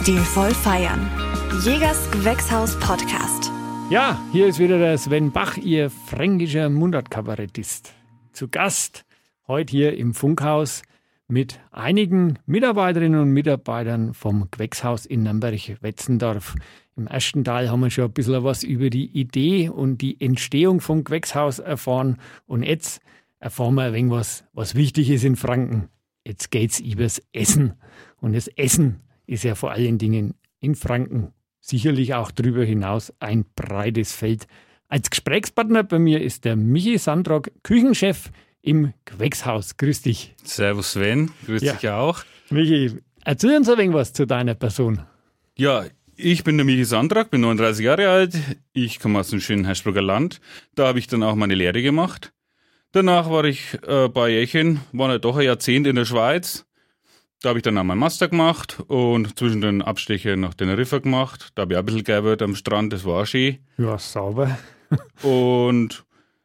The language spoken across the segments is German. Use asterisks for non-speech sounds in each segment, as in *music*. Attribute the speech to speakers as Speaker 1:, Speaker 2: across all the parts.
Speaker 1: Stilvoll feiern. Jägers Gewächshaus Podcast.
Speaker 2: Ja, hier ist wieder der Sven Bach, Ihr fränkischer Mundartkabarettist. Zu Gast heute hier im Funkhaus mit einigen Mitarbeiterinnen und Mitarbeitern vom Gewächshaus in Nürnberg-Wetzendorf. Im ersten Teil haben wir schon ein bisschen was über die Idee und die Entstehung vom Gewächshaus erfahren. Und jetzt erfahren wir ein wenig was, was wichtig ist in Franken. Jetzt geht's übers Essen. Und das Essen ist ja vor allen Dingen in Franken sicherlich auch darüber hinaus ein breites Feld. Als Gesprächspartner bei mir ist der Michi Sandrock, Küchenchef im Gewächshaus. Grüß dich.
Speaker 3: Servus Sven, grüß ja. dich auch.
Speaker 2: Michi, erzähl uns ein wenig was zu deiner Person.
Speaker 3: Ja, ich bin der Michi Sandrock, bin 39 Jahre alt. Ich komme aus dem schönen Herschbrucker Land. Da habe ich dann auch meine Lehre gemacht. Danach war ich äh, bei Jächen, war ja doch ein Jahrzehnt in der Schweiz da habe ich dann auch meinen Master gemacht und zwischen den Abstecher nach Teneriffa gemacht. Da habe ich auch ein bisschen gearbeitet am Strand, das war auch schön.
Speaker 2: Ja, sauber. *laughs*
Speaker 3: und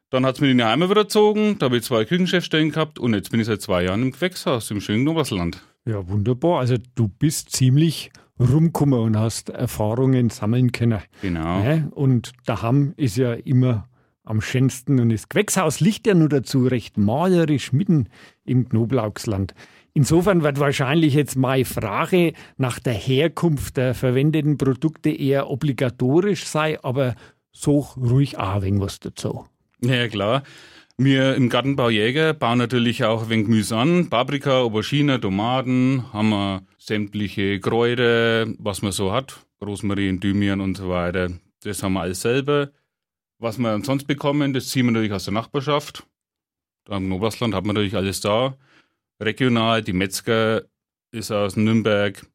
Speaker 3: dann hat es mich in die Heimat wieder gezogen, da habe ich zwei Küchenchefstellen gehabt und jetzt bin ich seit zwei Jahren im Gewächshaus im schönen Oberstland.
Speaker 2: Ja, wunderbar. Also du bist ziemlich rumgekommen und hast Erfahrungen sammeln können.
Speaker 3: Genau.
Speaker 2: Ja, und daheim ist ja immer am schönsten und das Gewächshaus liegt ja nur dazu recht malerisch mitten im Knoblauchsland. Insofern wird wahrscheinlich jetzt meine Frage nach der Herkunft der verwendeten Produkte eher obligatorisch sein, aber so ruhig auch ein wenig was dazu.
Speaker 3: Ja, klar. Wir im Gartenbau Jäger bauen natürlich auch ein wenig Gemüse an. Paprika, Aubergine, Tomaten, haben wir sämtliche Kräuter, was man so hat. Rosmarin, Thymian und so weiter. Das haben wir alles selber. Was wir sonst bekommen, das ziehen wir natürlich aus der Nachbarschaft. Da im Oberstland hat man natürlich alles da regional. Die Metzger ist aus Nürnberg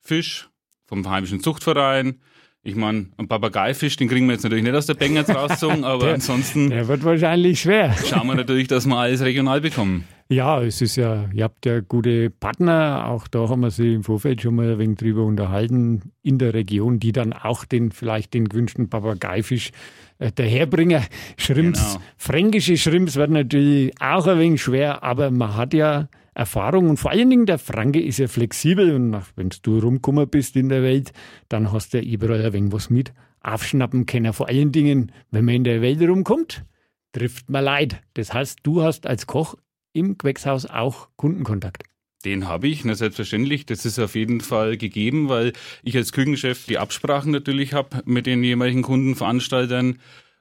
Speaker 3: Fisch vom heimischen Zuchtverein. Ich meine, ein Papageifisch, den kriegen wir jetzt natürlich nicht aus der Bänge rausgezogen, *laughs* aber
Speaker 2: der,
Speaker 3: ansonsten.
Speaker 2: Der wird wahrscheinlich schwer.
Speaker 3: Schauen wir natürlich, dass wir alles regional bekommen.
Speaker 2: Ja, es ist ja, ihr habt ja gute Partner, auch da haben wir sie im Vorfeld schon mal ein wenig drüber unterhalten, in der Region, die dann auch den, vielleicht den gewünschten Papageifisch äh, daherbringen. Schrimps, genau. fränkische Schrimps werden natürlich auch ein wenig schwer, aber man hat ja Erfahrung und vor allen Dingen der Franke ist ja flexibel und wenn du rumgekommen bist in der Welt, dann hast du ja überall ein wenig was mit aufschnappen können. Vor allen Dingen, wenn man in der Welt rumkommt, trifft man Leid. Das heißt, du hast als Koch im Gewächshaus auch Kundenkontakt.
Speaker 3: Den habe ich, na selbstverständlich. Das ist auf jeden Fall gegeben, weil ich als Küchenchef die Absprachen natürlich habe mit den jeweiligen Kundenveranstaltern,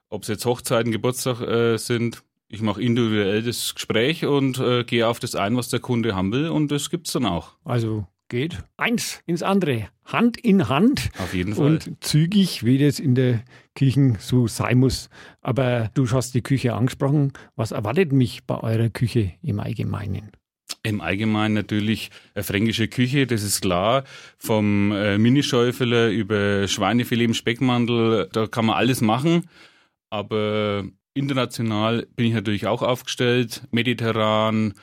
Speaker 3: ob es jetzt Hochzeiten, Geburtstag äh, sind. Ich mache individuell das Gespräch und äh, gehe auf das ein, was der Kunde haben will und das gibt es dann auch.
Speaker 2: Also geht eins ins andere, Hand in Hand.
Speaker 3: Auf jeden Fall.
Speaker 2: Und zügig, wie das in der Küche so sein muss. Aber du hast die Küche angesprochen. Was erwartet mich bei eurer Küche im Allgemeinen?
Speaker 3: Im Allgemeinen natürlich eine fränkische Küche, das ist klar. Vom äh, Minischäufeler über Schweinefilet im Speckmantel, da kann man alles machen. Aber International bin ich natürlich auch aufgestellt, mediterran,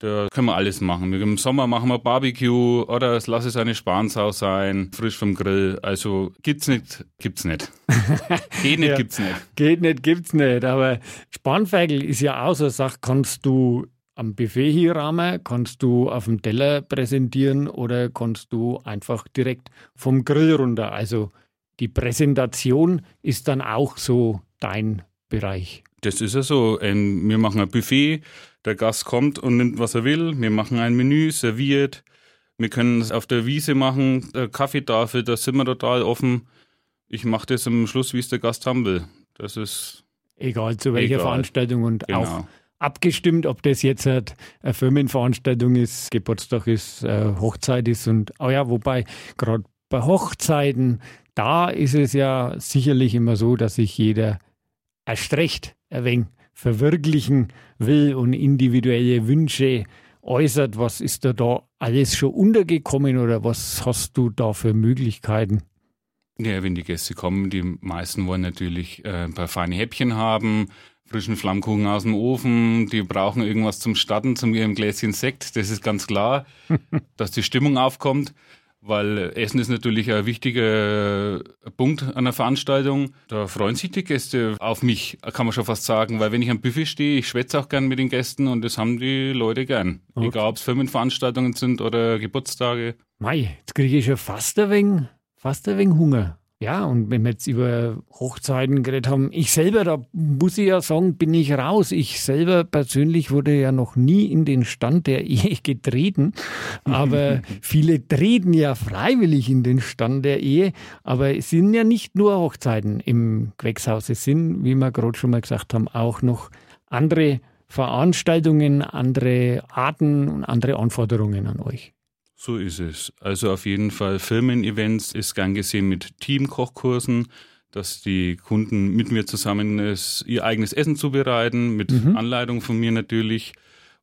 Speaker 3: da können wir alles machen. Im Sommer machen wir Barbecue oder es lasse es eine Spansau sein, frisch vom Grill. Also gibt's nicht, gibt's nicht. *laughs* Geht nicht, ja, gibt's nicht.
Speaker 2: Geht nicht, gibt's nicht. Aber Spanferkel ist ja auch so eine Sache, kannst du am Buffet hier rahmen, kannst du auf dem Teller präsentieren oder kannst du einfach direkt vom Grill runter. Also die Präsentation ist dann auch so dein Bereich.
Speaker 3: Das ist ja so. Wir machen ein Buffet, der Gast kommt und nimmt, was er will. Wir machen ein Menü, serviert. Wir können es auf der Wiese machen, der Kaffeetafel, da sind wir total offen. Ich mache das am Schluss, wie es der Gast haben will. Das ist.
Speaker 2: Egal zu welcher egal. Veranstaltung und genau. auch abgestimmt, ob das jetzt eine Firmenveranstaltung ist, Geburtstag ist, äh, Hochzeit ist und, oh ja, wobei gerade bei Hochzeiten, da ist es ja sicherlich immer so, dass sich jeder erst recht ein wenig verwirklichen will und individuelle Wünsche äußert. Was ist da da alles schon untergekommen oder was hast du da für Möglichkeiten?
Speaker 3: Ja, wenn die Gäste kommen, die meisten wollen natürlich äh, ein paar feine Häppchen haben, frischen Flammkuchen aus dem Ofen, die brauchen irgendwas zum Starten, zum ihrem Gläschen Sekt, das ist ganz klar, *laughs* dass die Stimmung aufkommt weil Essen ist natürlich ein wichtiger Punkt einer Veranstaltung. Da freuen sich die Gäste auf mich, kann man schon fast sagen, weil wenn ich am Buffet stehe, ich schwätze auch gern mit den Gästen und das haben die Leute gern. Okay. Egal, ob es Firmenveranstaltungen sind oder Geburtstage.
Speaker 2: Mei, jetzt kriege ich schon fast ein wenig, fast ein wenig Hunger. Ja, und wenn wir jetzt über Hochzeiten geredet haben, ich selber, da muss ich ja sagen, bin ich raus. Ich selber persönlich wurde ja noch nie in den Stand der Ehe *laughs* getreten. Aber *laughs* viele treten ja freiwillig in den Stand der Ehe. Aber es sind ja nicht nur Hochzeiten im Gewächshaus. Es sind, wie wir gerade schon mal gesagt haben, auch noch andere Veranstaltungen, andere Arten und andere Anforderungen an euch.
Speaker 3: So ist es. Also auf jeden Fall Firmen-Events ist gern gesehen mit Teamkochkursen, dass die Kunden mit mir zusammen es, ihr eigenes Essen zubereiten, mit mhm. Anleitung von mir natürlich.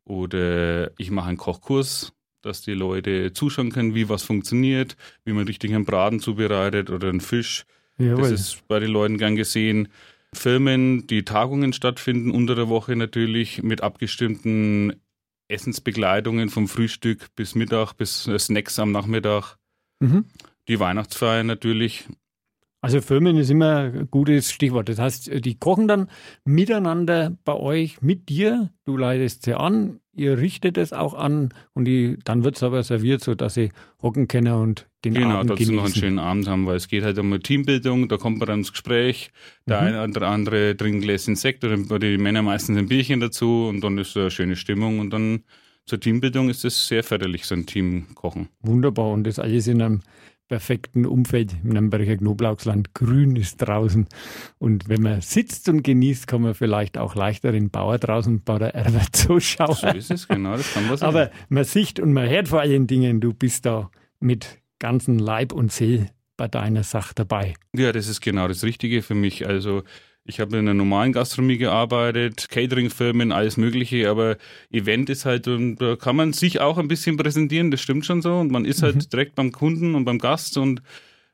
Speaker 3: Oder ich mache einen Kochkurs, dass die Leute zuschauen können, wie was funktioniert, wie man richtig einen Braten zubereitet oder einen Fisch. Jawohl. Das ist bei den Leuten gern gesehen. Firmen, die Tagungen stattfinden unter der Woche natürlich mit abgestimmten Essensbegleitungen vom Frühstück bis Mittag, bis Snacks am Nachmittag. Mhm. Die Weihnachtsfeier natürlich.
Speaker 2: Also Firmen ist immer ein gutes Stichwort. Das heißt, die kochen dann miteinander bei euch, mit dir. Du leitest sie an, ihr richtet es auch an und die, dann wird es aber serviert, sodass sie hocken können und den
Speaker 3: genau,
Speaker 2: Abend.
Speaker 3: Genau, noch einen schönen Abend haben, weil es geht halt um eine Teambildung, da kommt man dann ins Gespräch. Der mhm. eine oder andere trinkt ein Gläschen Sekt oder die Männer meistens ein Bierchen dazu und dann ist so eine schöne Stimmung und dann zur Teambildung ist es sehr förderlich, so ein Team kochen.
Speaker 2: Wunderbar und das alles in einem perfekten Umfeld im Nürnberger Knoblauchsland. Grün ist draußen. Und wenn man sitzt und genießt, kann man vielleicht auch leichter den Bauer draußen bei der Erbe *laughs* zuschauen.
Speaker 3: So ist es, genau, das kann man.
Speaker 2: Aber man sieht und man hört vor allen Dingen, du bist da mit ganzen Leib und Seel bei deiner Sache dabei.
Speaker 3: Ja, das ist genau das Richtige für mich. Also ich habe in einer normalen Gastronomie gearbeitet, Catering-Firmen, alles Mögliche, aber Event ist halt, und da kann man sich auch ein bisschen präsentieren, das stimmt schon so. Und man ist halt mhm. direkt beim Kunden und beim Gast und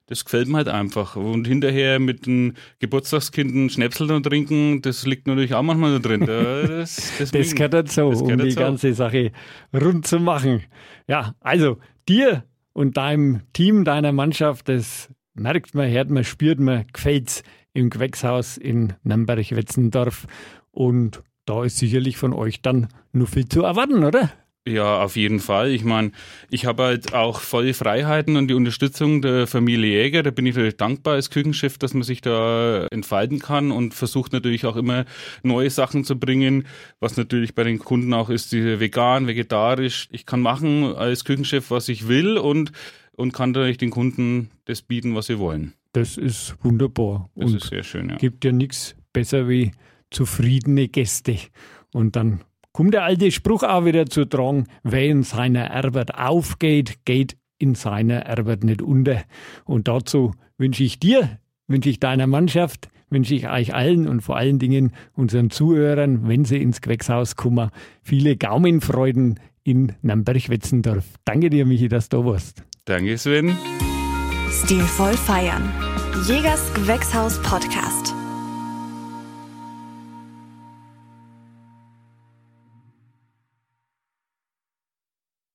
Speaker 3: das gefällt mir halt einfach. Und hinterher mit den Geburtstagskindern Schnäpsel und trinken, das liegt natürlich auch manchmal da drin.
Speaker 2: Das, *laughs* das gehört dazu, das um die dazu. ganze Sache rund zu machen. Ja, also dir und deinem Team, deiner Mannschaft, das merkt man, hört man, spürt man, gefällt's im Gewächshaus in Nürnberg-Wetzendorf. Und da ist sicherlich von euch dann nur viel zu erwarten, oder?
Speaker 3: Ja, auf jeden Fall. Ich meine, ich habe halt auch volle Freiheiten und die Unterstützung der Familie Jäger. Da bin ich natürlich dankbar als Küchenchef, dass man sich da entfalten kann und versucht natürlich auch immer neue Sachen zu bringen, was natürlich bei den Kunden auch ist, die vegan, vegetarisch. Ich kann machen als Küchenchef, was ich will und, und kann natürlich den Kunden das bieten, was sie wollen.
Speaker 2: Das ist wunderbar.
Speaker 3: Das und ist sehr schön, ja.
Speaker 2: Gibt ja nichts besser wie zufriedene Gäste. Und dann kommt der alte Spruch auch wieder zu tragen, wer in seiner Arbeit aufgeht, geht in seiner Arbeit nicht unter. Und dazu wünsche ich dir, wünsche ich deiner Mannschaft, wünsche ich euch allen und vor allen Dingen unseren Zuhörern, wenn sie ins Gewächshaus kommen, viele Gaumenfreuden in Nürnberg-Wetzendorf. Danke dir, Michi, dass du da warst.
Speaker 3: Danke, Sven.
Speaker 1: Stilvoll feiern. Jägers Gewächshaus Podcast.